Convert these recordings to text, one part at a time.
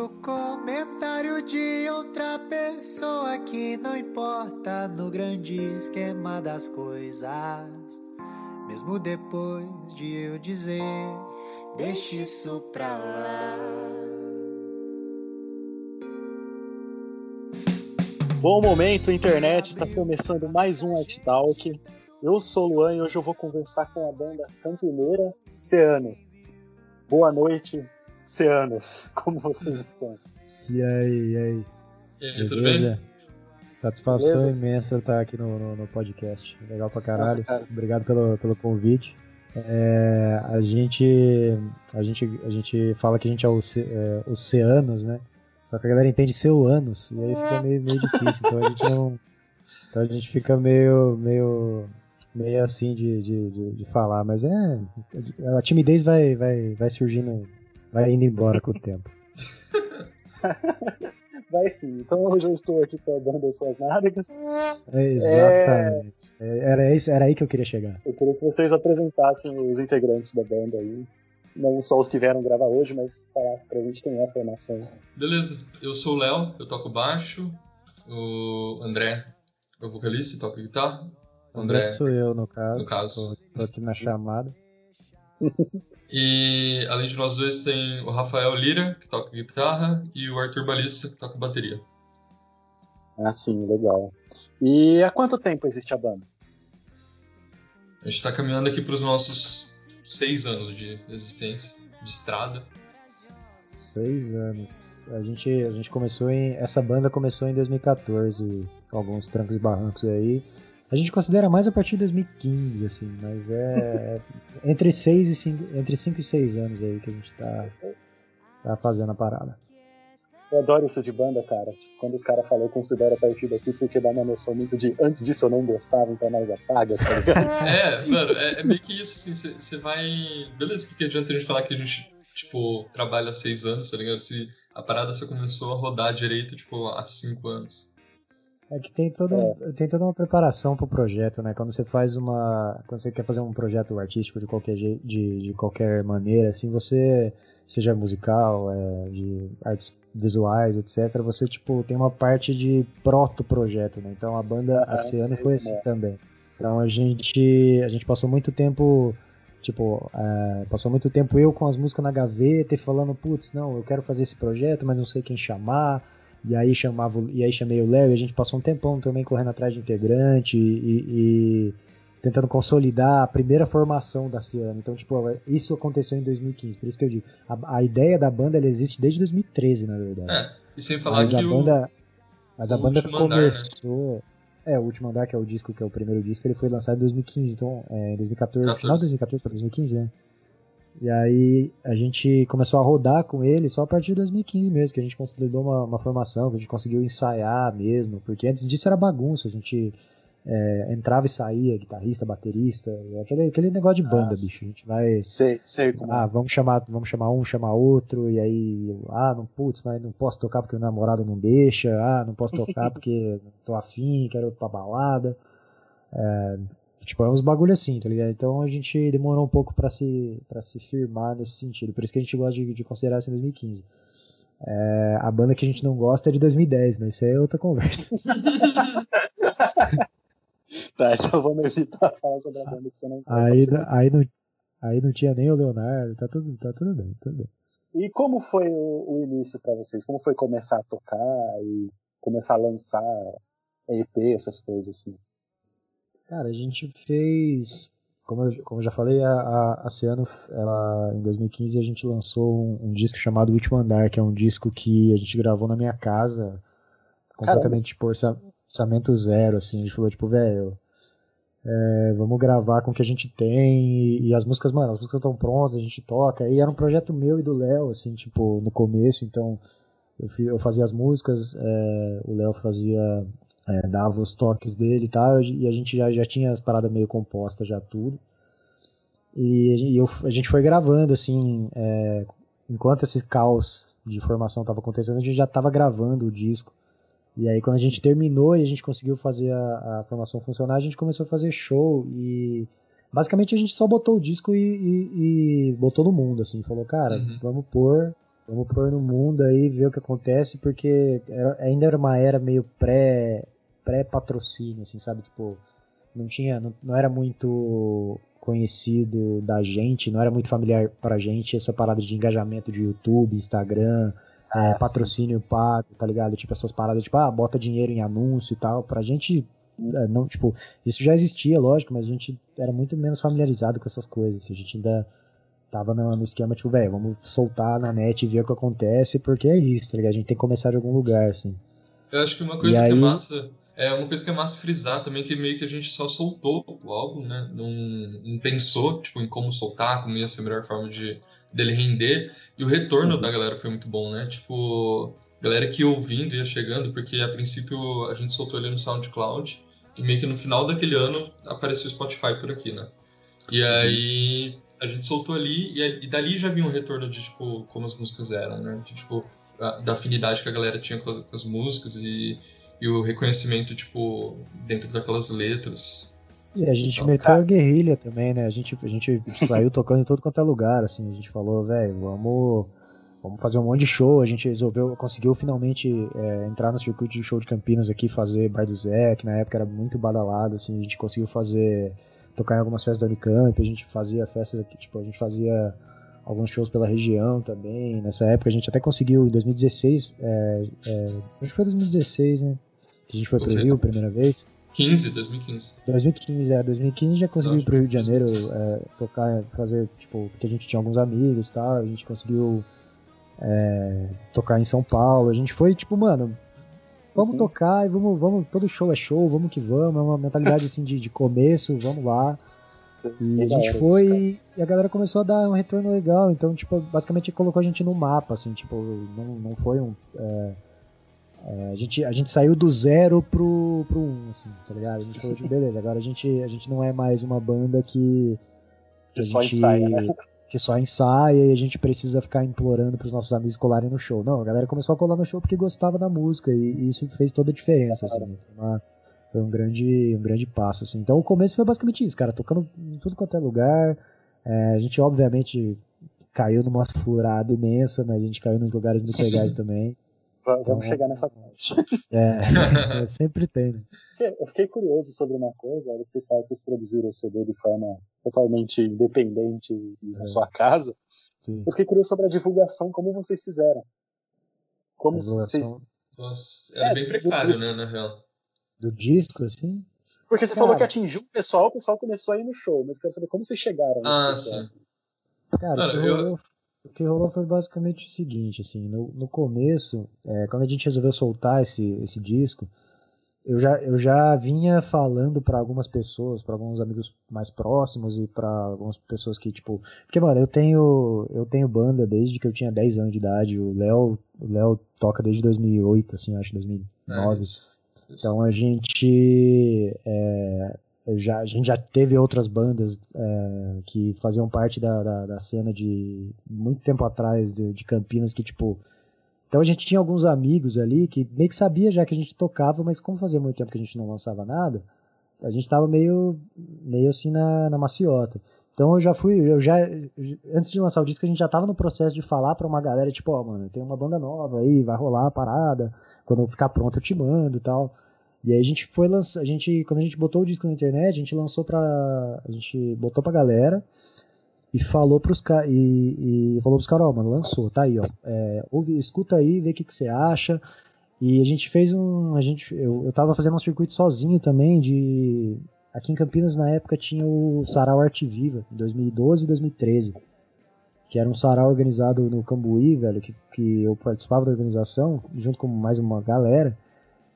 outro comentário de outra pessoa que não importa no grande esquema das coisas. Mesmo depois de eu dizer, deixe isso pra lá. Bom momento, internet, está começando mais um Art Talk. Eu sou o Luan e hoje eu vou conversar com a banda campineira Ceano. Boa noite, Ceanos. Como vocês estão? E aí, e aí? E aí, tudo bem? Satisfação Beleza? imensa estar aqui no, no, no, podcast. Legal pra caralho. Nossa, Obrigado pelo, pelo convite. É, a, gente, a, gente, a gente fala que a gente é, oce, é oceanos, né? Só que a galera entende seu anos, e aí fica meio, meio difícil. Então a gente não. Então a gente fica meio. meio. meio assim de, de, de, de falar. Mas é. A timidez vai, vai, vai surgindo. Vai indo embora com o tempo. Vai sim. Então hoje eu estou aqui com a banda Suas Nádegas. É, exatamente. É... Era, isso, era aí que eu queria chegar. Eu queria que vocês apresentassem os integrantes da banda aí não só os que vieram gravar hoje, mas falasse pra gente quem é a formação. Beleza, eu sou o Léo, eu toco baixo, o André é o vocalista, toca guitarra. O André sou eu, no caso. No caso. Tô, tô aqui na chamada. e além de nós dois tem o Rafael Lira, que toca guitarra, e o Arthur Balista, que toca bateria. Ah, sim, legal. E há quanto tempo existe a banda? A gente está caminhando aqui para os nossos seis anos de existência, de estrada. Seis anos. A gente, a gente começou em. Essa banda começou em 2014, com alguns trancos e barrancos aí. A gente considera mais a partir de 2015, assim, mas é, é entre 6 e 5, entre 5 e 6 anos aí que a gente tá, tá fazendo a parada. Eu adoro isso de banda, cara. Tipo, quando os caras falam, eu considero a partir daqui, porque dá uma noção muito de antes disso eu não gostava, então nós apaga, tá ligado? é, mano, é, é, meio que isso, assim, você vai. Beleza, que, que adianta a gente falar que a gente, tipo, trabalha há seis anos, tá ligado? Se a parada só começou a rodar direito, tipo, há cinco anos. É que tem toda, é. tem toda uma preparação pro projeto, né? Quando você faz uma. Quando você quer fazer um projeto artístico de qualquer, de, de qualquer maneira, assim, você. Seja musical, é, de artes visuais, etc., você, tipo, tem uma parte de proto-projeto, né? Então a banda ah, Oceano foi assim é. também. Então a gente, a gente passou muito tempo, tipo, é, passou muito tempo eu com as músicas na gaveta e falando, putz, não, eu quero fazer esse projeto, mas não sei quem chamar. E aí chamava, e aí chamei o Léo e a gente passou um tempão também correndo atrás de integrante e, e tentando consolidar a primeira formação da Ciano. Então, tipo, isso aconteceu em 2015. Por isso que eu digo, a, a ideia da banda ela existe desde 2013, na verdade. É, e sem falar mas que a banda, o, mas a banda começou. Andar, né? É, o último andar, que é o disco, que é o primeiro disco, ele foi lançado em 2015, então, é, em 2014, 14. final de 2014 para 2015, né? E aí a gente começou a rodar com ele só a partir de 2015 mesmo, que a gente consolidou uma, uma formação, que a gente conseguiu ensaiar mesmo, porque antes disso era bagunça, a gente é, entrava e saía, guitarrista, baterista, aquele, aquele negócio de banda, ah, bicho. A gente vai. Sei, sei como. Ah, vamos chamar, vamos chamar um, chamar outro, e aí, ah, não, putz, mas não posso tocar porque o namorado não deixa, ah, não posso tocar porque não tô afim, quero ir pra balada. É, tipo, é uns bagulho assim, tá ligado? Então a gente demorou um pouco para se, pra se firmar nesse sentido. Por isso que a gente gosta de, de considerar isso em 2015. É, a banda que a gente não gosta é de 2010, mas isso aí é outra conversa. Tá, então vamos evitar falar sobre a banda que você não aí, aí, não, aí não tinha nem o Leonardo, tá tudo, tá tudo bem, tudo bem. E como foi o, o início para vocês? Como foi começar a tocar e começar a lançar EP, essas coisas assim? Cara, a gente fez. Como eu, como eu já falei, a, a, a Ciano, ela, em 2015 a gente lançou um, um, disco chamado Último Andar, que é um disco que a gente gravou na minha casa, completamente por orçamento zero, assim. A gente falou, tipo, velho, é, vamos gravar com o que a gente tem e, e, as músicas, mano, as músicas estão prontas, a gente toca. E era um projeto meu e do Léo, assim, tipo, no começo, então eu, eu fazia as músicas, é, o Léo fazia, é, dava os toques dele e tal, e a gente já, já tinha as paradas meio compostas, já tudo. E, e eu, a gente foi gravando, assim, é, enquanto esse caos de formação estava acontecendo, a gente já estava gravando o disco. E aí quando a gente terminou e a gente conseguiu fazer a, a formação funcionar, a gente começou a fazer show e basicamente a gente só botou o disco e, e, e botou no mundo, assim, falou, cara, uhum. vamos pôr, Vamos pôr no mundo aí, ver o que acontece, porque era, ainda era uma era meio pré, pré-patrocínio, assim, sabe? Tipo, não tinha, não, não era muito conhecido da gente, não era muito familiar pra gente essa parada de engajamento de YouTube, Instagram, é, patrocínio pago, tá ligado? Tipo, essas paradas, tipo, ah, bota dinheiro em anúncio e tal. Pra gente, é, não, tipo, isso já existia, lógico, mas a gente era muito menos familiarizado com essas coisas. A gente ainda tava no, no esquema, tipo, velho, vamos soltar na net e ver o que acontece, porque é isso, tá ligado? A gente tem que começar de algum lugar, assim. Eu acho que uma coisa e que é aí... é massa é uma coisa que é massa frisar também, que meio que a gente só soltou o álbum, né? Não, não pensou, tipo, em como soltar, como ia ser a melhor forma de dele render. E o retorno uhum. da galera foi muito bom, né? Tipo, galera que ouvindo ia chegando, porque a princípio a gente soltou ele no SoundCloud, e meio que no final daquele ano apareceu o Spotify por aqui, né? E uhum. aí a gente soltou ali, e, e dali já vinha um retorno de, tipo, como as músicas eram, né? De, tipo, da afinidade que a galera tinha com as músicas e e o reconhecimento, tipo, dentro daquelas letras. E a gente então, meteu cara... a guerrilha também, né? A gente, a gente saiu tocando em todo quanto é lugar, assim. A gente falou, velho, vamos, vamos fazer um monte de show. A gente resolveu, conseguiu finalmente é, entrar no circuito de show de Campinas aqui, fazer Bar do Zé, que na época era muito badalado, assim. A gente conseguiu fazer, tocar em algumas festas da Unicamp, a gente fazia festas aqui, tipo, a gente fazia alguns shows pela região também. Nessa época a gente até conseguiu, em 2016, é, é, acho que foi 2016, né? Que a gente foi pro Rio a primeira vez. 15, 2015. 2015, é. 2015 já conseguiu ir pro Rio de Janeiro é, tocar, fazer, tipo, porque a gente tinha alguns amigos e tal, a gente conseguiu é, tocar em São Paulo. A gente foi, tipo, mano, vamos uhum. tocar e vamos, vamos, todo show é show, vamos que vamos, é uma mentalidade assim de, de começo, vamos lá. E a gente foi e a galera começou a dar um retorno legal, então, tipo, basicamente colocou a gente no mapa, assim, tipo, não, não foi um. É, é, a, gente, a gente saiu do zero pro, pro um, assim, tá ligado? A gente falou, tipo, beleza, agora a gente, a gente não é mais uma banda que. Que, que só gente, ensaia, né? Que só ensaia e a gente precisa ficar implorando pros nossos amigos colarem no show. Não, a galera começou a colar no show porque gostava da música e, e isso fez toda a diferença, assim. Foi, uma, foi, um, grande, um grande passo, assim. Então o começo foi basicamente isso, cara, tocando em tudo quanto é lugar. É, a gente, obviamente, caiu numa furada imensa, mas a gente caiu nos lugares muito legais também. Vamos então, chegar nessa parte. É, sempre tem, né? Eu fiquei curioso sobre uma coisa, que vocês falaram que vocês produziram o CD de forma totalmente independente na é. sua casa. Sim. Eu fiquei curioso sobre a divulgação, como vocês fizeram. Como vocês. Nossa, era é, bem precário, né, na real. Do disco, assim? Porque você Cara, falou que atingiu o pessoal, o pessoal começou a ir no show, mas quero saber como vocês chegaram. Ah, sim. Cara, Cara eu, eu, o que rolou foi basicamente o seguinte, assim, no, no começo, é, quando a gente resolveu soltar esse, esse disco, eu já, eu já vinha falando para algumas pessoas, para alguns amigos mais próximos e para algumas pessoas que, tipo, porque, mano, eu tenho, eu tenho banda desde que eu tinha 10 anos de idade, o Léo, o Léo toca desde 2008, assim, acho, 2009. É isso. Então a gente, é, já, a gente já teve outras bandas é, que faziam parte da, da, da, cena de muito tempo atrás de, de, Campinas que tipo então a gente tinha alguns amigos ali que meio que sabia já que a gente tocava mas como fazia muito tempo que a gente não lançava nada a gente tava meio meio assim na, na maciota. Então eu já fui eu já antes de lançar o disco a gente já tava no processo de falar para uma galera tipo ó oh, mano tem uma banda nova aí vai rolar a parada quando ficar pronto eu te mando e tal e aí a gente foi lançar, a gente quando a gente botou o disco na internet, a gente lançou para a gente botou pra galera e falou pros caras e, e falou pros caras, ó, mano, lançou, tá aí, ó. É, ouve, escuta aí, vê o que, que você acha. E a gente fez um, a gente eu, eu tava fazendo um circuito sozinho também de aqui em Campinas na época tinha o Sarau Arte Viva, em 2012 e 2013. Que era um sarau organizado no Cambuí, velho, que, que eu participava da organização, junto com mais uma galera.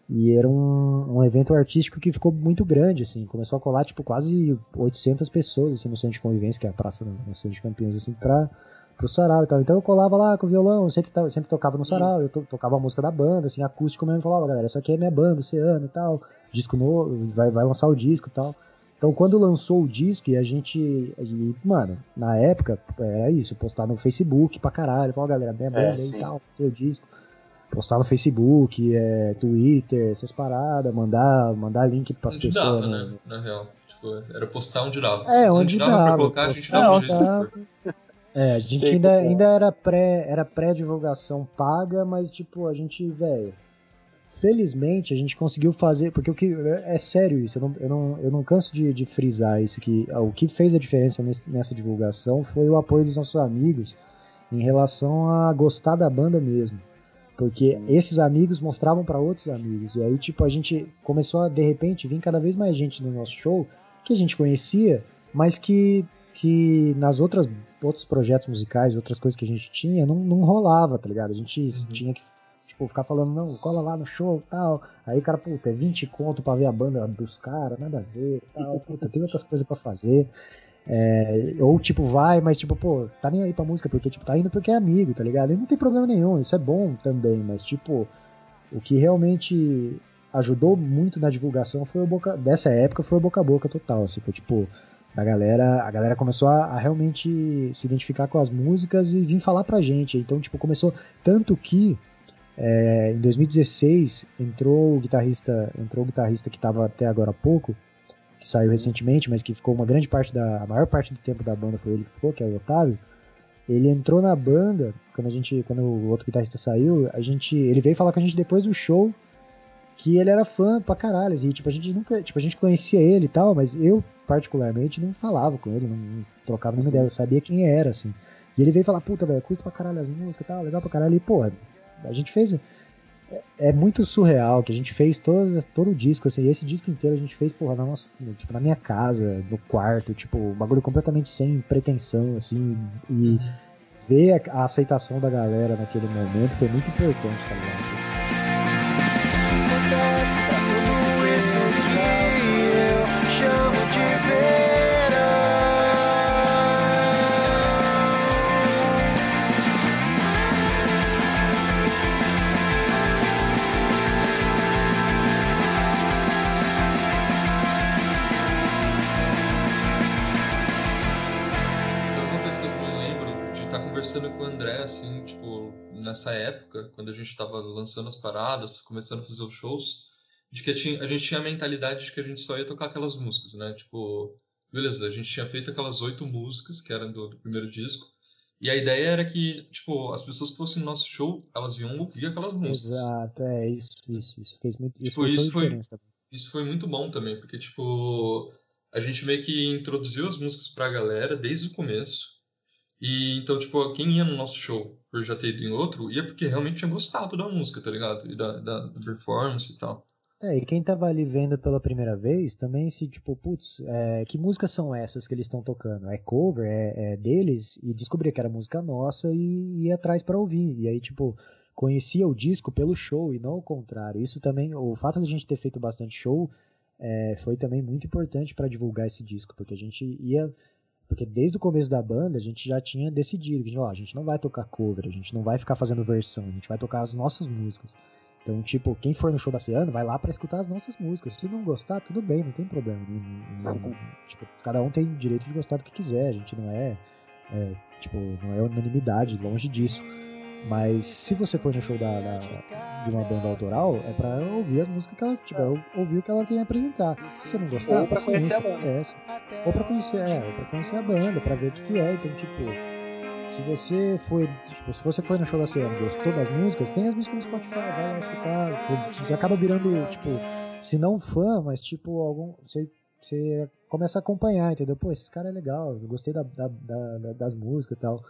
E era um, um evento artístico que ficou muito grande, assim. Começou a colar, tipo, quase 800 pessoas, assim, no centro de convivência, que é a praça no centro de Campinas, assim, pra, pro sarau e tal. Então eu colava lá com o violão, eu sempre, sempre tocava no sarau, eu to, tocava a música da banda, assim, acústico mesmo, falava, galera, essa aqui é minha banda, Oceano e tal, disco novo, vai, vai lançar o disco e tal. Então quando lançou o disco e a gente, e, mano, na época, era isso, postar no Facebook pra caralho, falar, galera, minha é, banda é, e tal, seu disco postar no Facebook, é, Twitter, essas paradas, mandar, mandar link pras onde pessoas. Dava, né? Na real. Tipo, era postar onde dava. É, onde, onde dava. dava pra colocar, a gente dava um jeito É, a gente ainda, é. ainda era pré era pré-divulgação paga, mas tipo, a gente, velho. Felizmente a gente conseguiu fazer, porque o que é sério isso, eu não, eu não, eu não canso de, de frisar isso que o que fez a diferença nesse, nessa divulgação foi o apoio dos nossos amigos em relação a gostar da banda mesmo. Porque esses amigos mostravam para outros amigos. E aí, tipo, a gente começou a, de repente, vir cada vez mais gente no nosso show que a gente conhecia, mas que, que nas outras outros projetos musicais, outras coisas que a gente tinha, não, não rolava, tá ligado? A gente uhum. tinha que tipo, ficar falando, não, cola lá no show tal. Aí, cara, puta, é 20 conto pra ver a banda dos caras, nada a ver tal. Puta, tem outras coisas para fazer. É, ou tipo, vai, mas tipo, pô, tá nem aí pra música, porque tipo, tá indo porque é amigo, tá ligado? E não tem problema nenhum, isso é bom também, mas tipo, o que realmente ajudou muito na divulgação foi o boca dessa época foi o boca a boca total, assim, foi tipo, a galera, a galera começou a, a, realmente se identificar com as músicas e vir falar pra gente. Então, tipo, começou tanto que é, em 2016 entrou o guitarrista, entrou o guitarrista que estava até agora há pouco, que saiu recentemente, mas que ficou uma grande parte da. A maior parte do tempo da banda foi ele que ficou, que é o Otávio. Ele entrou na banda, quando a gente. Quando o outro guitarrista saiu, a gente. Ele veio falar com a gente depois do show que ele era fã pra caralho. E tipo, a gente nunca. Tipo, a gente conhecia ele e tal, mas eu, particularmente, não falava com ele, não, não trocava nenhuma ideia, eu sabia quem era, assim. E ele veio falar, puta, velho, curto pra caralho as músicas e tal, legal pra caralho. E, pô, a gente fez é muito surreal que a gente fez todo, todo o disco, assim, esse disco inteiro a gente fez, porra, na, nossa, tipo, na minha casa, no quarto, tipo, um bagulho completamente sem pretensão, assim, e uhum. ver a, a, aceitação da galera naquele momento foi muito importante, tá ligado? Época, quando a gente estava lançando as paradas, começando a fazer os shows, de que a gente tinha a mentalidade de que a gente só ia tocar aquelas músicas, né? Tipo, beleza, a gente tinha feito aquelas oito músicas que eram do, do, primeiro disco, e a ideia era que, tipo, as pessoas que fossem no nosso show, elas iam ouvir aquelas músicas. Exato, é isso, isso, isso fez muito isso, tipo, isso foi, isso foi muito bom também, porque, tipo, a gente meio que introduziu as músicas pra galera desde o começo, e então, tipo, quem ia no nosso show por já ter ido em outro, ia porque realmente tinha gostado da música, tá ligado? E da, da, da performance e tal. É, e quem tava ali vendo pela primeira vez também se, tipo, putz, é, que músicas são essas que eles estão tocando? É cover, é, é, deles? E descobria que era música nossa e ia atrás para ouvir. E aí, tipo, conhecia o disco pelo show e não o contrário. Isso também, o fato de a gente ter feito bastante show é, foi também muito importante para divulgar esse disco, porque a gente ia porque desde o começo da banda a gente já tinha decidido que ó, a gente não vai tocar cover, a gente não vai ficar fazendo versão, a gente vai tocar as nossas músicas. Então, tipo, quem for no show da Ciano vai lá para escutar as nossas músicas. Se não gostar, tudo bem, não tem problema. Não, não, tipo, cada um tem direito de gostar do que quiser. A gente não é, é tipo, não é unanimidade, longe disso. Mas se você for no show da, da, de uma banda autoral, é pra ouvir as músicas que ela, tipo, é ouvir o que ela tem a apresentar. Se você não gostar, ou pra conhecer a banda. É, ou pra conhecer, é, ou pra conhecer a banda, pra ver o que, que é. Então, tipo, se você foi, tipo, se você foi no show da Ciano gostou das músicas, tem as músicas no Spotify, vai lá escutar. Você, você acaba virando, tipo, se não fã, mas tipo, algum. Você, você começa a acompanhar, entendeu? Pô, esse cara é legal, eu gostei da, da, da das músicas e tal.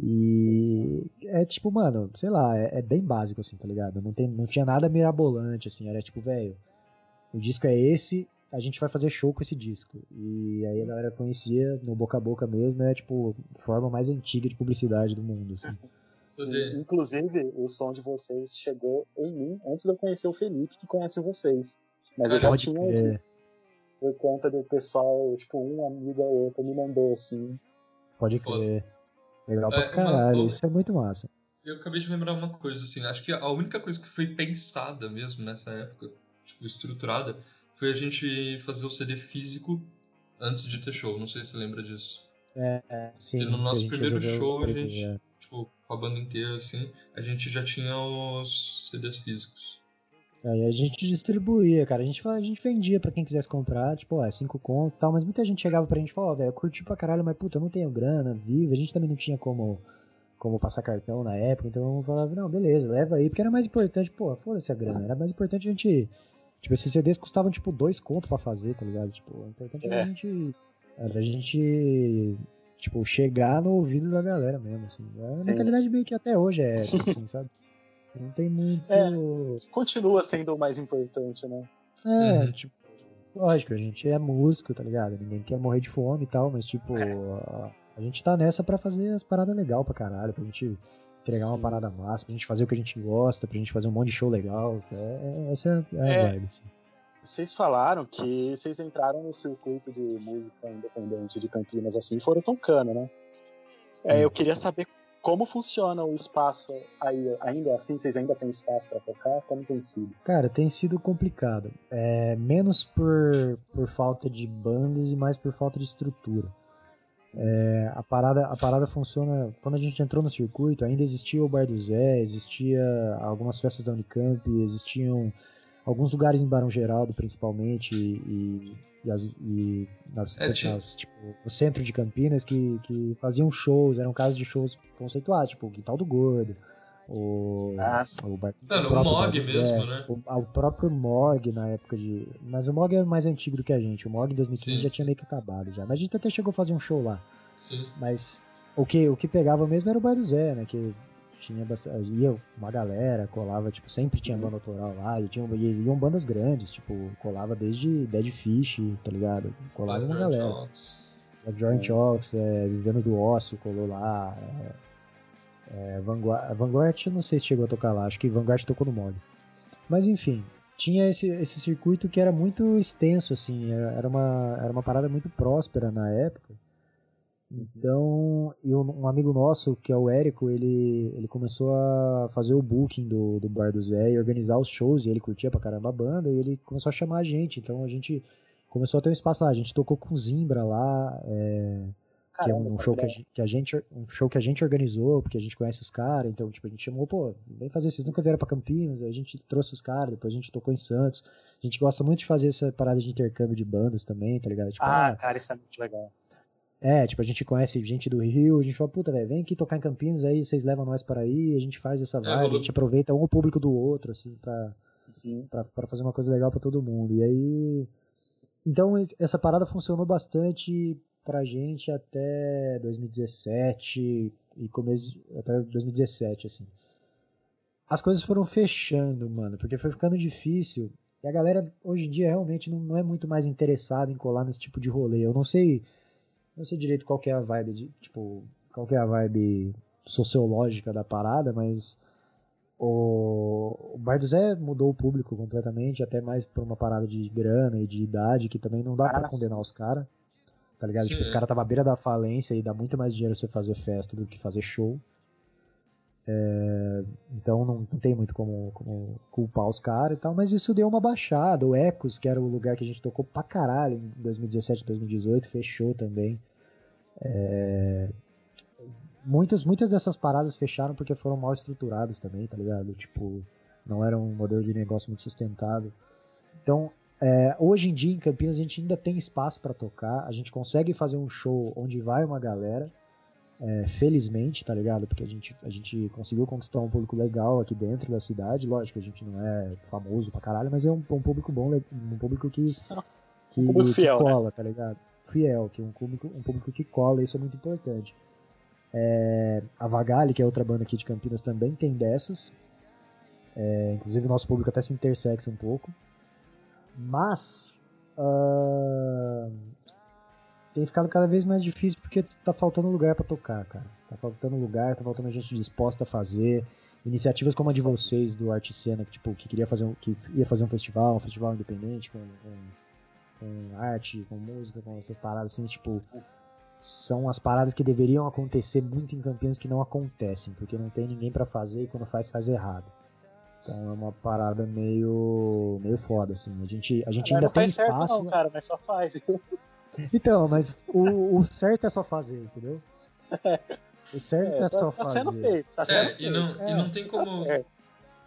E é tipo, mano, sei lá, é, é, bem básico assim, tá ligado? Não, tem, não tinha nada mirabolante, assim, era tipo, velho, o disco é esse, a gente vai fazer show com esse disco. E aí a galera conhecia no boca a boca mesmo, é tipo, a forma mais antiga de publicidade do mundo, assim. Inclusive, o som de vocês chegou em mim antes de eu conhecer o Felipe, que conhece vocês. Mas eu já Pode tinha ouvido. Por conta do pessoal, tipo, um amigo ou outro me mandou assim. Pode crer. Legal pra é, caralho, uma, isso é muito massa. Eu acabei de lembrar uma coisa, assim, acho que a única coisa que foi pensada mesmo nessa época, tipo, estruturada, foi a gente fazer o CD físico antes de ter show. Não sei se você lembra disso. É, é sim. no nosso primeiro show, a gente, tipo, com a banda inteira, assim, a gente já tinha os CDs físicos. Aí a gente distribuía, cara. A gente, a gente vendia pra quem quisesse comprar, tipo, ó, é 5 conto e tal, mas muita gente chegava pra gente e falava, ó, velho, eu curti pra caralho, mas puta, eu não tenho grana, vivo. A gente também não tinha como, como passar cartão na época, então eu falava, não, beleza, leva aí, porque era mais importante, pô, foda-se a grana, era mais importante a gente. Tipo, esses CDs custavam tipo dois contos pra fazer, tá ligado? Tipo, o importante era é. a gente. Era a gente. Tipo, chegar no ouvido da galera mesmo, assim. A mentalidade meio que até hoje é essa, assim, sabe? Não tem muito. É, continua sendo o mais importante, né? É, uhum. tipo, lógico, a gente é músico, tá ligado? Ninguém quer morrer de fome e tal, mas tipo, é. a, a, gente tá nessa pra fazer as paradas legais pra caralho, pra gente entregar Sim. uma parada massa, pra gente fazer o que a gente gosta, pra gente fazer um monte de show legal. É, é essa é a é. vibe. Assim. Vocês falaram que vocês entraram no circuito de música independente de Campinas assim e foram tocando, né? É, eu queria saber como funciona o espaço aí? Ainda assim, vocês ainda têm espaço para tocar? Como tem sido? Cara, tem sido complicado. É, menos por, por falta de bandas e mais por falta de estrutura. É, a, parada, a parada funciona. Quando a gente entrou no circuito, ainda existia o Bar do Zé, existia algumas festas da Unicamp, existiam alguns lugares em Barão Geraldo, principalmente, e, e, as, e nas, é, nas, tipo, no centro de Campinas que, que faziam shows, eram casas de shows conceituados, tipo o Quintal do Gordo, o, Nossa. o, bar, Mano, o, o Mog mesmo, né? O, o, próprio Mog na época de. Mas o Mog é mais antigo do que a gente. O Mog em 2015 sim, já sim. tinha meio que acabado já. Mas a gente até chegou a fazer um show lá. Sim. Mas o que, o que pegava mesmo era o Bar do Zé, né? Que tinha bastante, ia uma galera, colava, tipo, sempre tinha banda autoral lá, e, tinha, e iam bandas grandes, tipo, colava desde Dead Fish, tá ligado? Colava uma galera. A Joint Ox, é, Vivendo do Ócio, colou lá. É, é, Vanguard, Vanguard, eu não sei se chegou a tocar lá, acho que Vanguard tocou no mod. Mas enfim, tinha esse, esse circuito que era muito extenso, assim, era uma, era uma parada muito próspera na época. Então, eu, um amigo nosso, que é o Érico, ele, ele começou a fazer o booking do, do Bar do Zé e organizar os shows, e ele curtia pra caramba a banda, e ele começou a chamar a gente. Então a gente começou a ter um espaço lá. A gente tocou com Zimbra lá, é, que é um show que a, gente, que a, gente, um show que a gente organizou, porque a gente conhece os caras, então tipo, a gente chamou, pô, vem fazer, vocês nunca vieram pra Campinas, a gente trouxe os caras, depois a gente tocou em Santos. A gente gosta muito de fazer essa parada de intercâmbio de bandas também, tá ligado? Tipo, ah, ah, cara, isso é muito legal. É, tipo, a gente conhece gente do Rio, a gente fala, puta, velho, vem aqui tocar em Campinas, aí vocês levam nós para aí, a gente faz essa é, vibe, é, a gente aproveita um o público do outro, assim, pra, pra, pra, fazer uma coisa legal para todo mundo. E aí. Então, essa parada funcionou bastante pra gente até 2017 e começo. até 2017, assim. As coisas foram fechando, mano, porque foi ficando difícil. E a galera, hoje em dia, realmente não, não é muito mais interessada em colar nesse tipo de rolê. Eu não sei não sei direito qual é a vibe de, tipo, qual é a vibe sociológica da parada, mas o, o Bar do Zé mudou o público completamente, até mais por uma parada de grana e de idade, que também não dá para condenar os caras. Tá ligado? Tipo, os caras estavam à beira da falência e dá muito mais dinheiro você fazer festa do que fazer show. É, então não, não, tem muito como, como culpar os caras e tal, mas isso deu uma baixada. O Ecos, que era o lugar que a gente tocou pra caralho em 2017, 2018, fechou também. É, muitas, muitas dessas paradas fecharam porque foram mal estruturadas também, tá ligado? Tipo, não era um modelo de negócio muito sustentável. Então, é, hoje em dia em Campinas a gente ainda tem espaço para tocar, a gente consegue fazer um show onde vai uma galera é, felizmente, tá ligado? Porque a gente, a gente conseguiu conquistar um público legal aqui dentro da cidade. Lógico, a gente não é famoso pra caralho, mas é um, um público bom, um público que, que, um fiel, que né? cola, né? tá ligado? Fiel, que é um público, um público que cola, isso é muito importante. É, a Vagali, que é outra banda aqui de Campinas, também tem dessas. É, inclusive, o nosso público até se intersexa um pouco. Mas. Uh, tem ficado cada vez mais difícil porque tá faltando lugar para tocar, cara. Tá faltando lugar, tá faltando gente disposta a fazer. Iniciativas como a de vocês do Arte Cena, que, tipo, que queria fazer um, que ia fazer um festival, um festival independente com, com, com arte, com música, com essas paradas assim, tipo, são as paradas que deveriam acontecer muito em Campinas que não acontecem, porque não tem ninguém para fazer e quando faz faz errado. Então é uma parada meio meio foda assim. A gente a gente ainda não tem espaço. Certo, não, cara, mas só faz. Então, mas o, o certo é só fazer, entendeu? O certo é, é só tá fazer. Sendo feito, tá sendo é, feito. E, não, é, e não tem tá como. Tá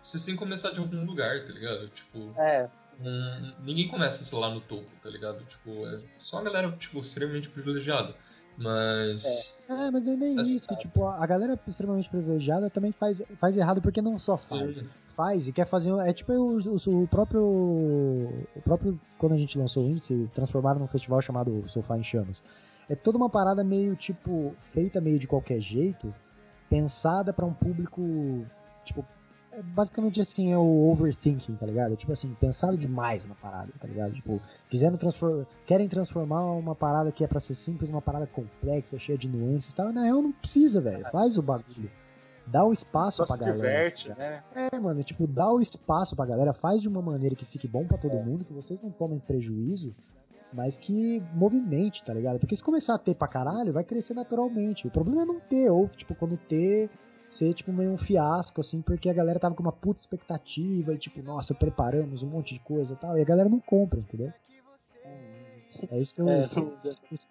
vocês têm que começar de algum lugar, tá ligado? Tipo. É. Um, ninguém começa, sei lá, no topo, tá ligado? Tipo, é só a galera, tipo, extremamente privilegiada. Mas. É, é mas é nem isso. Tipo, a galera extremamente privilegiada também faz, faz errado porque não só faz. Sim. Faz e quer fazer. É tipo o, o, o, próprio. O próprio. Quando a gente lançou o índice, transformaram num festival chamado Sofá em Chamas. É toda uma parada meio, tipo, feita meio de qualquer jeito, pensada para um público. Tipo, é basicamente assim, é o overthinking, tá ligado? Tipo assim, pensado demais na parada, tá ligado? Tipo, quiseram transformar, querem transformar uma parada que é para ser simples, uma parada complexa, cheia de nuances e tal. Na real, não precisa, velho. Faz o bagulho. Dá o espaço Só pra se galera. Diverte, né? É, mano, tipo, dá o espaço pra galera, faz de uma maneira que fique bom para todo é. mundo, que vocês não tomem prejuízo, mas que movimente, tá ligado? Porque se começar a ter pra caralho, vai crescer naturalmente. O problema é não ter, ou, tipo, quando ter ser, tipo, meio um fiasco, assim, porque a galera tava com uma puta expectativa e, tipo, nossa, preparamos um monte de coisa e tal, e a galera não compra, entendeu? É isso que eu, é, isso, isso,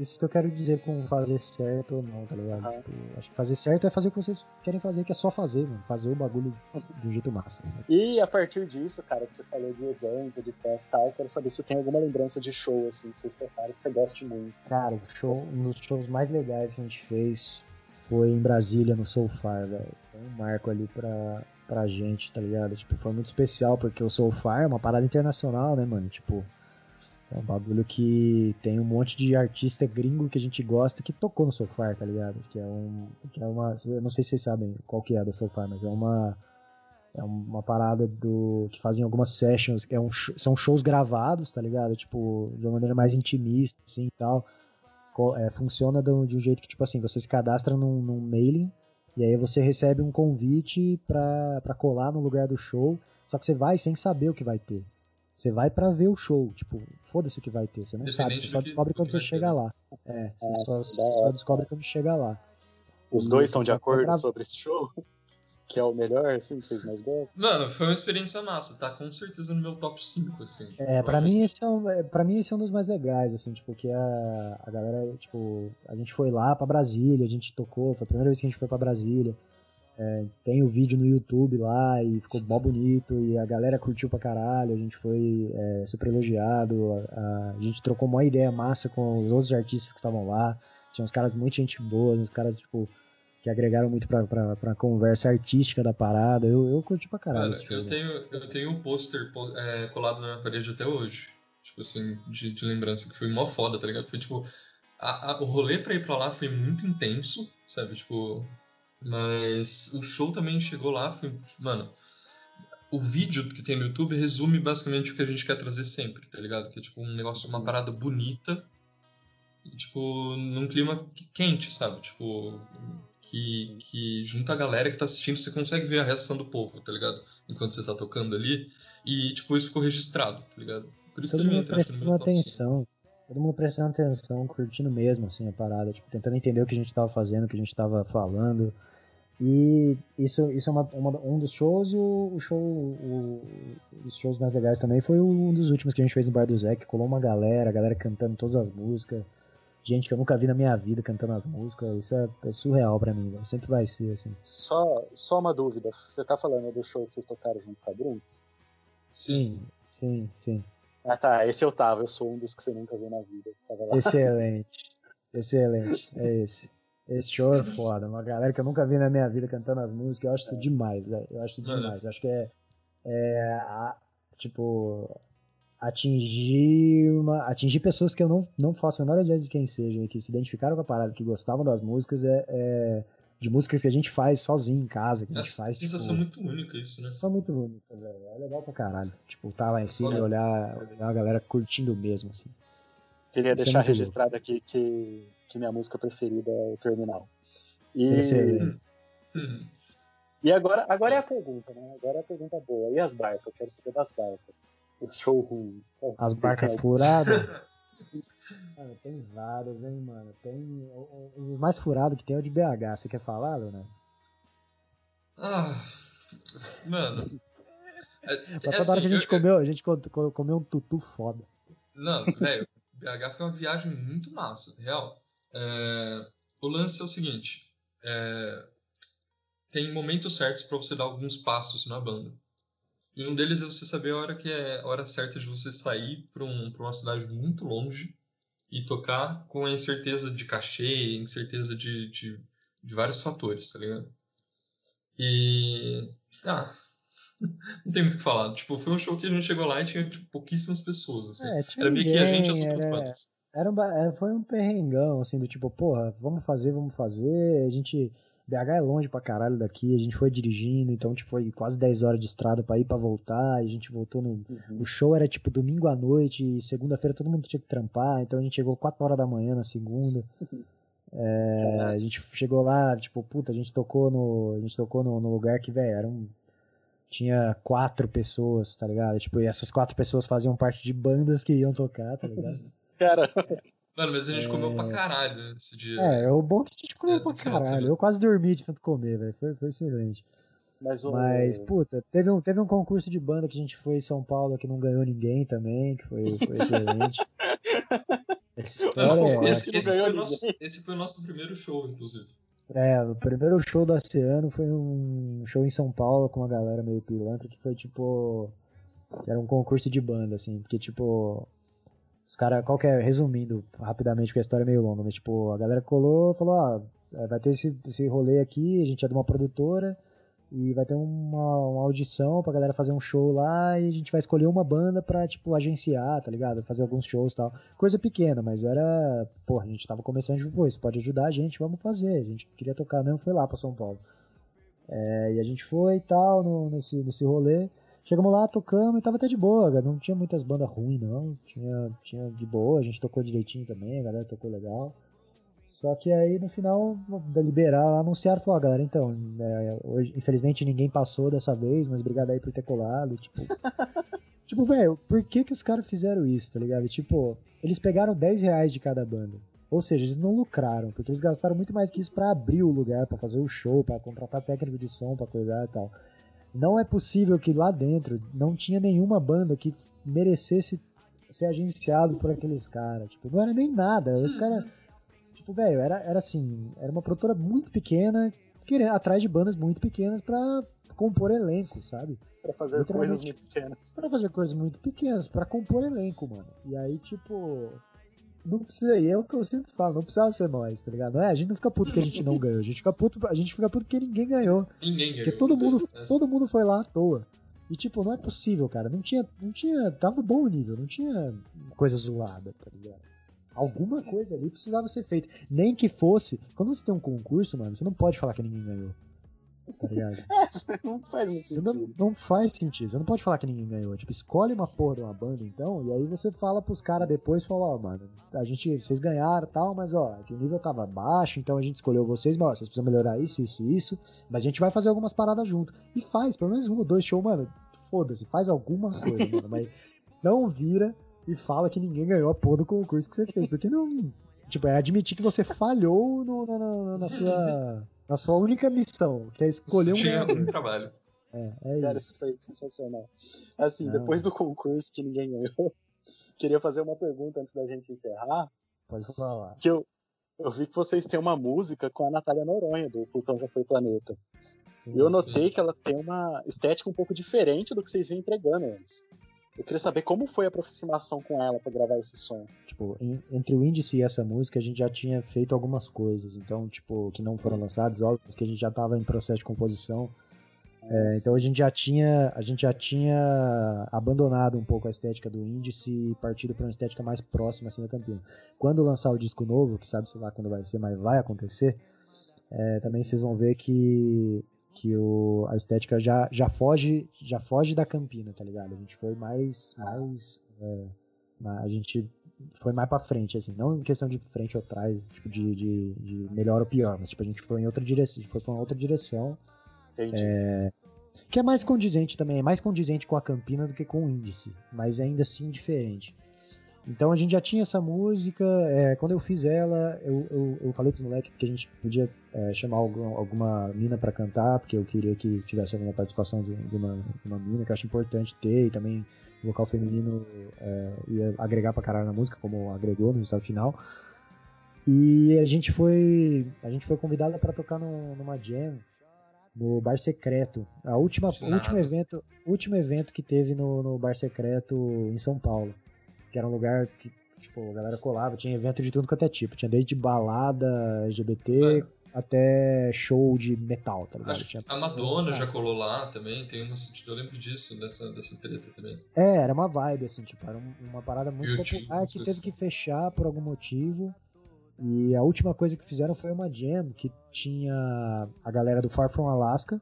isso, que eu quero dizer com fazer certo ou não, tá ligado? Ah. Tipo, acho que fazer certo é fazer o que vocês querem fazer, que é só fazer, mano. Fazer o bagulho de um jeito massa. Sabe? E a partir disso, cara, que você falou de evento, de festa e tal, eu quero saber se tem alguma lembrança de show, assim, que vocês tocaram, que você goste muito. Cara, o show, um dos shows mais legais que a gente fez foi em Brasília, no Soulfire, velho. Foi um marco ali pra, pra gente, tá ligado? Tipo, foi muito especial, porque o Soulfire é uma parada internacional, né, mano? Tipo, é um bagulho que tem um monte de artista gringo que a gente gosta que tocou no Soulfire, tá ligado? Que é um. Que é uma. Não sei se vocês sabem qual que é do Soulfire, mas é uma. É uma parada do. que fazem algumas sessions. É um, são shows gravados, tá ligado? Tipo, de uma maneira mais intimista, assim e tal é, funciona de um, jeito que, tipo assim, você se cadastra num, num mailing e aí você recebe um convite pra, colar no lugar do show, só que você vai sem saber o que vai ter. Você vai para ver o show, tipo, foda-se o que vai ter, você não sabe, você só descobre quando você chega lá. É, você é, só, só descobre quando chega lá. Os dois estão de acordo sobre esse show? que é o melhor, assim, que vocês mais gostam? Mano, foi uma experiência massa, tá com certeza no meu top 5, assim. É, pra mim, esse é um, é, pra mim esse é um dos mais legais, assim, tipo, que a, a galera, tipo, a gente foi lá pra Brasília, a gente tocou, foi a primeira vez que a gente foi pra Brasília. É, tem o vídeo no YouTube lá e ficou mó bonito e a galera curtiu pra caralho, a gente foi é, super elogiado, a, a, gente trocou uma ideia massa com os outros artistas que estavam lá, tinha uns caras muito gente boa, uns caras, tipo, que agregaram muito pra, pra, pra conversa artística da parada. Eu, eu curti pra caralho. Cara, eu tenho, eu tenho um pôster é, colado na minha parede até hoje. Tipo assim, de, de lembrança, que foi mó foda, tá ligado? Foi tipo. A, a, o rolê pra ir pra lá foi muito intenso, sabe? Tipo. Mas o show também chegou lá, foi. Mano, o vídeo que tem no YouTube resume basicamente o que a gente quer trazer sempre, tá ligado? Que é tipo um negócio, uma parada bonita, tipo, num clima quente, sabe? Tipo, que, que junta a galera que tá assistindo, você consegue ver a reação do povo, tá ligado? Enquanto você tá tocando ali. E, tipo, isso ficou registrado, tá ligado? Por isso Todo mundo prestando atenção. Todo mundo prestando atenção, curtindo mesmo, assim, a parada. Tipo, tentando entender o que a gente tava fazendo, o que a gente tava falando. E isso, isso é uma, uma, um dos shows, e o, o show, o, os shows mais legais também foi um dos últimos que a gente fez no Bar do Zé, que colou uma galera, a galera cantando todas as músicas gente que eu nunca vi na minha vida cantando as músicas. Isso é, é surreal para mim, sempre vai ser assim. Só, só uma dúvida: você tá falando do show que vocês tocaram junto com a Brunx? Sim, sim, sim. Ah tá, esse eu tava, eu sou um dos que você nunca viu na vida. Excelente, excelente, é esse. Esse show é foda, uma galera que eu nunca vi na minha vida cantando as músicas, eu acho isso demais, velho. Eu acho isso demais. Eu acho que é, é a, tipo, atingir uma, atingir pessoas que eu não, não faço a menor ideia de quem sejam, que se identificaram com a parada, que gostavam das músicas, é, é de músicas que a gente faz sozinho em casa, que a gente faz. Sensação tipo, muito única isso, né? Sensação muito única, velho. É legal pra caralho. Tipo, tá lá em cima e olhar, olhar a galera curtindo mesmo, assim. Queria Isso é deixar é registrado aqui que, que minha música preferida é o Terminal. E, e agora, agora é a pergunta, né? Agora é a pergunta boa. E as barcas? Eu quero saber das barcas. Esse show ruim. As barcas furadas. Cara, tem vários, hein, mano. Tem. Os mais furados que tem é o de BH. Você quer falar, Leonardo? Ah. Mano. É, Só toda assim, hora que a gente eu, comeu, a gente comeu um tutu foda. Não, velho, BH foi uma viagem muito massa, real. É, o lance é o seguinte. É, tem momentos certos para você dar alguns passos na banda. E um deles é você saber a hora que é a hora certa de você sair para um, uma cidade muito longe e tocar com a incerteza de cachê, incerteza de, de, de vários fatores, tá ligado? E. Ah, não tem muito o que falar. Tipo, foi um show que a gente chegou lá e tinha tipo, pouquíssimas pessoas. Assim. É, era meio que a gente e as outras bandas. Era um, é, foi um perrengão, assim, do tipo, porra, vamos fazer, vamos fazer. A gente. BH é longe pra caralho daqui, a gente foi dirigindo, então, tipo, foi quase 10 horas de estrada pra ir pra voltar, e a gente voltou no. Uhum. O show era tipo domingo à noite, e segunda-feira todo mundo tinha que trampar, então a gente chegou 4 horas da manhã na segunda. É, a gente chegou lá, tipo, puta, a gente tocou no. A gente tocou no, no lugar que, velho, era um. Tinha quatro pessoas, tá ligado? Tipo, e essas quatro pessoas faziam parte de bandas que iam tocar, tá ligado? Cara. Mano, mas a gente é... comeu pra caralho esse dia. É, o bom é que a gente comeu é, pra caralho. Eu quase dormi de tanto comer, velho. Foi, foi excelente. Mas, o... Mas, puta, teve um, teve um concurso de banda que a gente foi em São Paulo que não ganhou ninguém também, que foi, foi excelente. Essa história não, é esse, esse, foi nosso, esse foi o nosso primeiro show, inclusive. É, o primeiro show do oceano foi um show em São Paulo com uma galera meio pilantra que foi tipo. Que era um concurso de banda, assim, porque tipo. Os caras, qual é, resumindo rapidamente, porque a história é meio longa, mas tipo, a galera colou falou, ah, vai ter esse, esse rolê aqui, a gente é de uma produtora, e vai ter uma, uma audição pra galera fazer um show lá e a gente vai escolher uma banda pra, tipo, agenciar, tá ligado? Fazer alguns shows e tal. Coisa pequena, mas era. Porra, a gente tava começando, tipo, pô, isso pode ajudar a gente, vamos fazer. A gente queria tocar mesmo, foi lá pra São Paulo. É, e a gente foi e tal, no, nesse, nesse rolê. Chegamos lá, tocamos e tava até de boa, não tinha muitas bandas ruins, não. Tinha, tinha de boa, a gente tocou direitinho também, a galera tocou legal. Só que aí no final da liberar, anunciaram, falou, ah, galera, então, é, hoje, infelizmente ninguém passou dessa vez, mas obrigado aí por ter colado, tipo. tipo, velho, por que que os caras fizeram isso, tá ligado? Tipo, eles pegaram 10 reais de cada banda. Ou seja, eles não lucraram, porque eles gastaram muito mais que isso para abrir o lugar, para fazer o show, para contratar técnico de som, pra coisar e tal. Não é possível que lá dentro não tinha nenhuma banda que merecesse ser agenciado por aqueles caras. Tipo, não era nem nada. Os caras Tipo, velho, era, era assim, era uma produtora muito pequena, querendo, atrás de bandas muito pequenas pra compor elenco, sabe? Pra fazer coisas muito pequenas. Pra fazer coisas muito pequenas, pra compor elenco, mano. E aí, tipo. Não precisa, e é o que eu sempre falo, não precisava ser nós, tá ligado? Não é, a gente não fica puto que a gente não ganhou, a gente fica puto, a gente fica puto porque ninguém ganhou. Ninguém ganhou. Porque todo mundo, todo mundo foi lá à toa. E tipo, não é possível, cara. Não tinha, não tinha, tava bom o nível, não tinha coisa zoada, tá ligado? Alguma coisa ali precisava ser feita. Nem que fosse. Quando você tem um concurso, mano, você não pode falar que ninguém ganhou. Tá ligado? é, não faz sentido. Não, não, faz sentido. Você não pode falar que ninguém ganhou. Tipo, escolhe uma porra de uma banda, então, e aí você fala pros caras depois, fala, ó, oh, mano, a gente, vocês ganharam tal, mas ó, que o nível tava baixo, então a gente escolheu vocês, mas ó, vocês precisam melhorar isso, isso, isso, mas a gente vai fazer algumas paradas junto. E faz, pelo menos um ou dois shows, mano, foda-se, faz alguma coisa, mano, mas não vira e fala que ninguém ganhou a porra do concurso que você fez. Porque não. Tipo, é admitir que você falhou no, na, na, sua, na sua única missão, que é escolher um. um trabalho. É, é Cara, isso. foi sensacional. Assim, não. depois do concurso que ninguém ganhou, queria fazer uma pergunta antes da gente encerrar. Pode falar. Que eu, eu vi que vocês têm uma música com a Natália Noronha, do Plutão Já Foi Planeta. E eu notei sim. que ela tem uma estética um pouco diferente do que vocês vêm entregando antes. Eu queria saber como foi a aproximação com ela para gravar esse som. Tipo, em, entre o índice e essa música a gente já tinha feito algumas coisas, então, tipo, que não foram lançadas, óbvio, que a gente já estava em processo de composição. É, então a gente já tinha a gente já tinha abandonado um pouco a estética do índice e partido para uma estética mais próxima assim da Campina. Quando lançar o disco novo, que sabe sei lá quando vai ser, mas vai acontecer, é, também vocês vão ver que que o, a estética já, já foge já foge da Campina, tá ligado? A gente foi mais mais é, a gente foi mais para frente assim, não em questão de frente ou atrás, tipo de, de, de, melhor ou pior, mas tipo a gente foi em outra direção, foi para outra direção. Entendi. É, que é mais condizente também, é mais condizente com a Campina do que com o índice, mas ainda assim diferente. Então a gente já tinha essa música, é, quando eu fiz ela, eu, eu, eu falei pros moleques que a gente podia é, chamar algum, alguma mina para cantar, porque eu queria que tivesse alguma participação de, de, uma, de uma mina, que eu acho importante ter, e também o vocal feminino é, ia agregar pra caralho na música, como agregou no resultado final. E a gente foi, a gente foi convidada para tocar no, numa jam no Bar Secreto. A última, último evento, último evento que teve no, no Bar Secreto em São Paulo. Que era um lugar que, tipo, a galera colava, tinha evento de tudo quanto é tipo. Tinha desde balada LGBT até show de metal, tá ligado? Acho tinha... a Madonna já colou lá também, tem uma. Eu lembro disso, dessa, dessa treta também. É, era uma vibe, assim, tipo, era uma parada muito popular que teve que fechar por algum motivo. E a última coisa que fizeram foi uma jam que tinha a galera do Far From Alaska.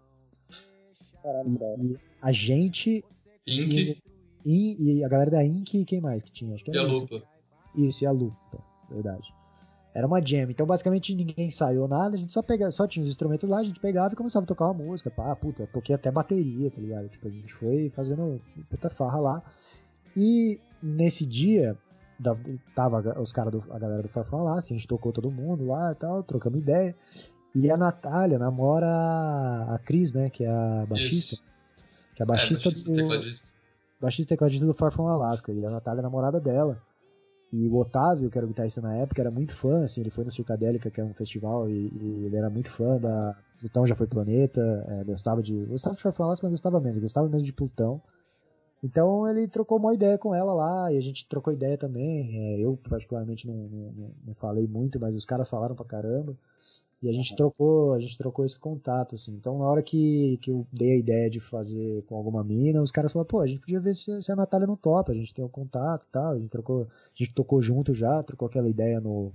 e, a gente. E, e, a galera da Ink e quem mais que tinha? Acho que e a Lupa. Isso, e a Lupa, verdade. Era uma jam. Então, basicamente, ninguém ensaiou nada, a gente só pegava, só tinha os instrumentos lá, a gente pegava e começava a tocar uma música. Pá, puta, toquei até bateria, tá ligado? Tipo, a gente foi fazendo puta farra lá. E nesse dia, da, tava os caras, a galera do Farfão lá, assim, a gente tocou todo mundo lá e tal, trocamos ideia. E a Natália namora a Cris, né, que é a baixista. Isso. Que é a baixista, é, baixista do. Baixista tecladista do Far From Alaska. E a Natália namorada dela. E o Otávio, que era o guitarrista na época, era muito fã, assim, ele foi no Circadélica, que é um festival, e, e ele era muito fã da Plutão Já Foi Planeta, é, gostava de. Gostava de Far From Alaska, mas gostava menos, gostava mesmo de Plutão. Então ele trocou uma ideia com ela lá, e a gente trocou ideia também. É, eu, particularmente, não, não, não, falei muito, mas os caras falaram pra caramba. E a gente trocou, a gente trocou esse contato, assim. Então, na hora que, que eu dei a ideia de fazer com alguma mina, os caras falaram, pô, a gente podia ver se, se a Natália não topa, a gente tem o um contato e tal. A gente trocou, a gente tocou junto já, trocou aquela ideia no,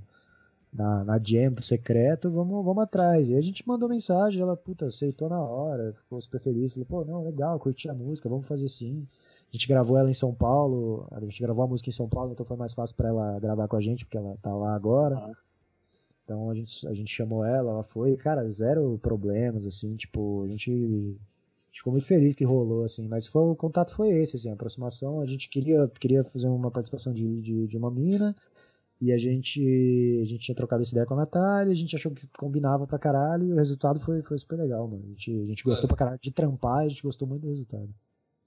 na, na jam secreto, vamos, vamos atrás. E a gente mandou mensagem, ela, puta, aceitou na hora, ficou super feliz, falou, pô, não, legal, curti a música, vamos fazer sim. A gente gravou ela em São Paulo, a gente gravou a música em São Paulo, então foi mais fácil para ela gravar com a gente, porque ela tá lá agora. Ah. Então a gente, a gente chamou ela, ela foi, cara, zero problemas, assim, tipo, a gente, ficou muito feliz que rolou, assim, mas foi, o contato foi esse, assim, a aproximação, a gente queria, queria fazer uma participação de, de, de uma mina, e a gente, a gente tinha trocado essa ideia com a Natália, a gente achou que combinava pra caralho, e o resultado foi, foi super legal, mano. A gente, a gente gostou pra caralho de trampar, a gente gostou muito do resultado.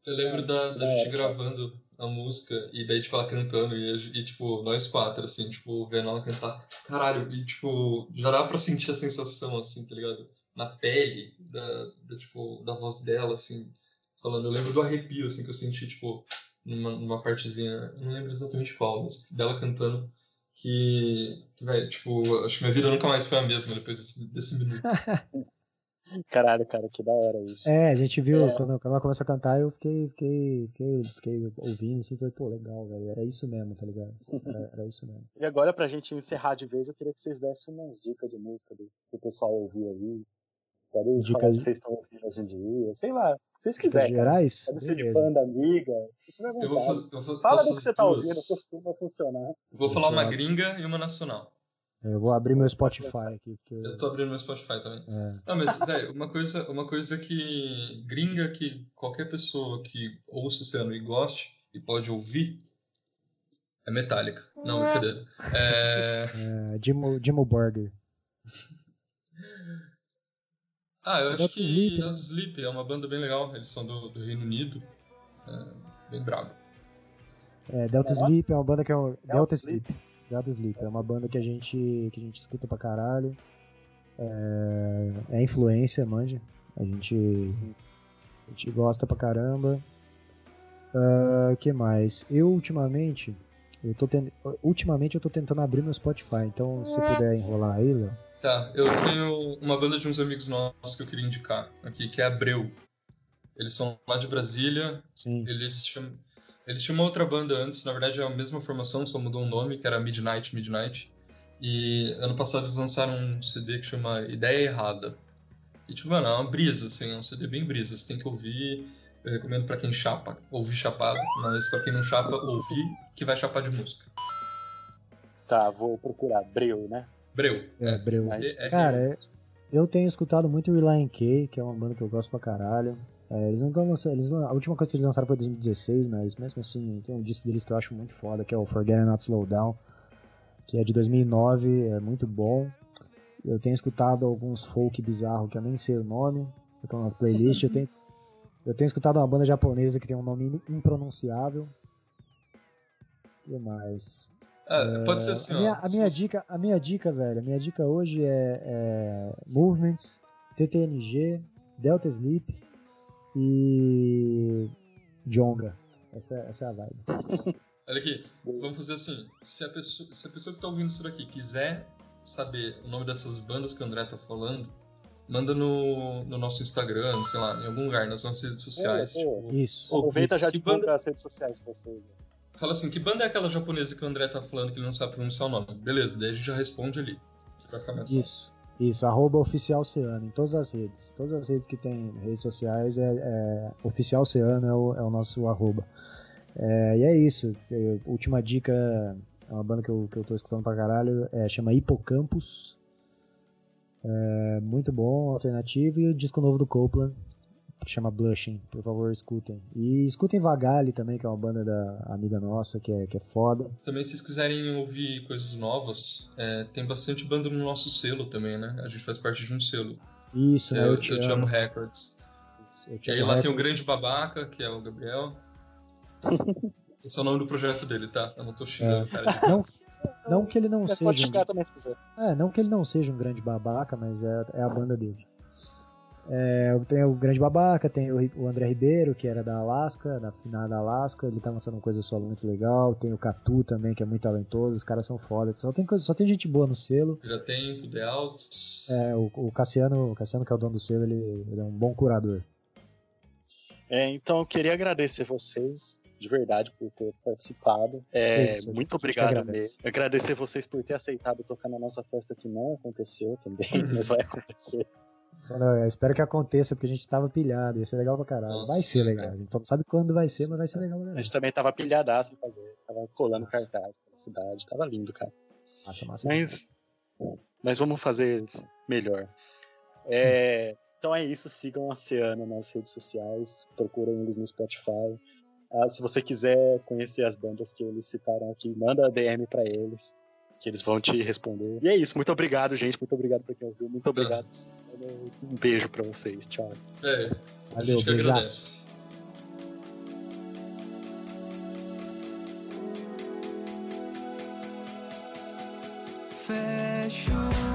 Eu lembro da, da gente gravando a música e daí, tipo, ela cantando e, e, tipo, nós quatro, assim, tipo, vendo ela cantar. Caralho, e, tipo, já dá pra sentir a sensação, assim, tá ligado? Na pele da, da, tipo, da voz dela, assim, falando. Eu lembro do arrepio, assim, que eu senti, tipo, numa, numa partezinha, não lembro exatamente qual, mas dela cantando. Que, que velho, tipo, acho que minha vida nunca mais foi a mesma depois desse, desse minuto. Caralho, cara, que da hora isso. É, a gente viu, é. quando, quando ela começou a cantar, eu fiquei, fiquei, fiquei, fiquei ouvindo, assim, falei, pô, legal, velho, era isso mesmo, tá ligado? Era, era, isso mesmo. E agora, pra gente encerrar de vez, eu queria que vocês dessem umas dicas de música do, que o pessoal ouvir ali. Pode dicas falar que vocês estão ouvindo hoje em dia, sei lá, se vocês quiserem. Gerais? Pode ser de banda, amiga, eu vou fazer, eu vou, Fala do que você tá duas. ouvindo, costuma funcionar. Eu vou falar uma gringa e uma nacional. Eu vou abrir meu Spotify aqui. Porque... Eu tô abrindo meu Spotify também. É. Não, mas, uma coisa, uma coisa que gringa que qualquer pessoa que ouça esse ano e goste e pode ouvir é Metallica. Não, brincadeira. É... é Jimmo, Jimmo Burger. ah, eu acho que Sleep? Sleep é uma banda bem legal. Eles são do, do Reino Unido. É, bem brabo. É, Delta Sleep é uma banda que é o... Delta, Delta Sleep. Gado Sleep. É uma banda que a gente, que a gente escuta pra caralho. É, é influência, manja. A gente, a gente gosta pra caramba. O uh, que mais? Eu ultimamente. Eu tô ten... Ultimamente eu tô tentando abrir meu Spotify, então se puder enrolar aí, Léo. Tá, eu tenho uma banda de uns amigos nossos que eu queria indicar aqui, que é Abreu. Eles são lá de Brasília. Sim. Eles chamam, eles tinham uma outra banda antes, na verdade é a mesma formação, só mudou o nome, que era Midnight Midnight. E ano passado eles lançaram um CD que chama Ideia Errada. E tipo, mano, é uma brisa, assim, é um CD bem brisa, você tem que ouvir. Eu recomendo para quem chapa, ouvir chapado, mas para quem não chapa, ouvir que vai chapar de música. Tá, vou procurar. Breu, né? Breu. É, Breu. É, é, Cara, é, eu tenho escutado muito Reliant K, que é uma banda que eu gosto pra caralho. É, eles não estão lançando. Eles, a última coisa que eles lançaram foi 2016, mas mesmo assim tem um disco deles que eu acho muito foda, que é o Forget Not Slow Down, que é de 2009, é muito bom. Eu tenho escutado alguns folk bizarro que eu nem sei o nome, eu tô nas playlists. eu, tenho, eu tenho escutado uma banda japonesa que tem um nome impronunciável. O que mais? Ah, pode ser assim, a minha, a minha dica, a minha dica, velho, a minha dica hoje é, é Movements, TTNG, Delta Sleep e Jonga. Essa, essa é a vibe. Olha aqui, vamos fazer assim. Se a pessoa, se a pessoa que tá ouvindo isso daqui quiser saber o nome dessas bandas que o André tá falando, manda no, no nosso Instagram, sei lá, em algum lugar, nas nossas redes sociais. É, tipo, isso. Aproveita já de banda... as redes sociais de vocês. Fala assim, que banda é aquela japonesa que o André tá falando que ele não sabe pronunciar o nome? Beleza, daí a gente já responde ali. Pra começar. Isso. Isso, arroba Oficial Oceano, em todas as redes. Todas as redes que tem redes sociais, é, é Oficial Oceano é o, é o nosso arroba. É, e é isso. É, última dica é uma banda que eu, que eu tô escutando pra caralho, é, chama Hipocampus. É, muito bom, alternativo. E o disco novo do Copeland, que chama Blushing. Por favor, escutem. E escutem Vagale também, que é uma banda da amiga nossa, que é, que é foda. Também, se vocês quiserem ouvir coisas novas, é, tem bastante banda no nosso selo também, né? A gente faz parte de um selo. Isso, né? Eu, eu, te, eu te amo Records. Eu te e aí lá tem o Grande Babaca, que é o Gabriel. Esse é o nome do projeto dele, tá? Eu não tô xingando, é. cara. De não, não que ele não seja. Pode xingar um... também se quiser. É, não que ele não seja um grande babaca, mas é, é a banda dele. É, tem o Grande Babaca, tem o, André Ribeiro, que era da Alaska, da final da Alaska, ele tá lançando uma coisa solo muito legal. Tem o Catu também, que é muito talentoso, os caras são foda. Só tem, coisa, só tem gente boa no selo. Já tem o The Alts. É, o, o, Cassiano, o Cassiano, que é o dono do selo, ele, ele é um bom curador. É, então eu queria agradecer vocês de verdade por ter participado. É, Isso, muito obrigado mesmo. Agradecer vocês por ter aceitado tocar na nossa festa que não aconteceu também, uhum. mas vai acontecer. Não, espero que aconteça, porque a gente tava pilhado, ia ser legal pra caralho. Nossa, vai ser legal. A gente não sabe quando vai ser, mas vai ser legal. A gente também tava pilhadaço em fazer. Tava colando Nossa. cartaz pela cidade. Tava lindo, cara. Massa, massa. Mas, mas vamos fazer melhor. É. Então é isso. Sigam a Oceano nas redes sociais. Procurem eles no Spotify. Ah, se você quiser conhecer as bandas que eles citaram aqui, manda DM para eles, que eles vão te responder. E é isso, muito obrigado, gente. Muito obrigado pra quem ouviu. Muito obrigado. Um beijo para vocês. Tchau. É, a Valeu, gente que agradece. Fecho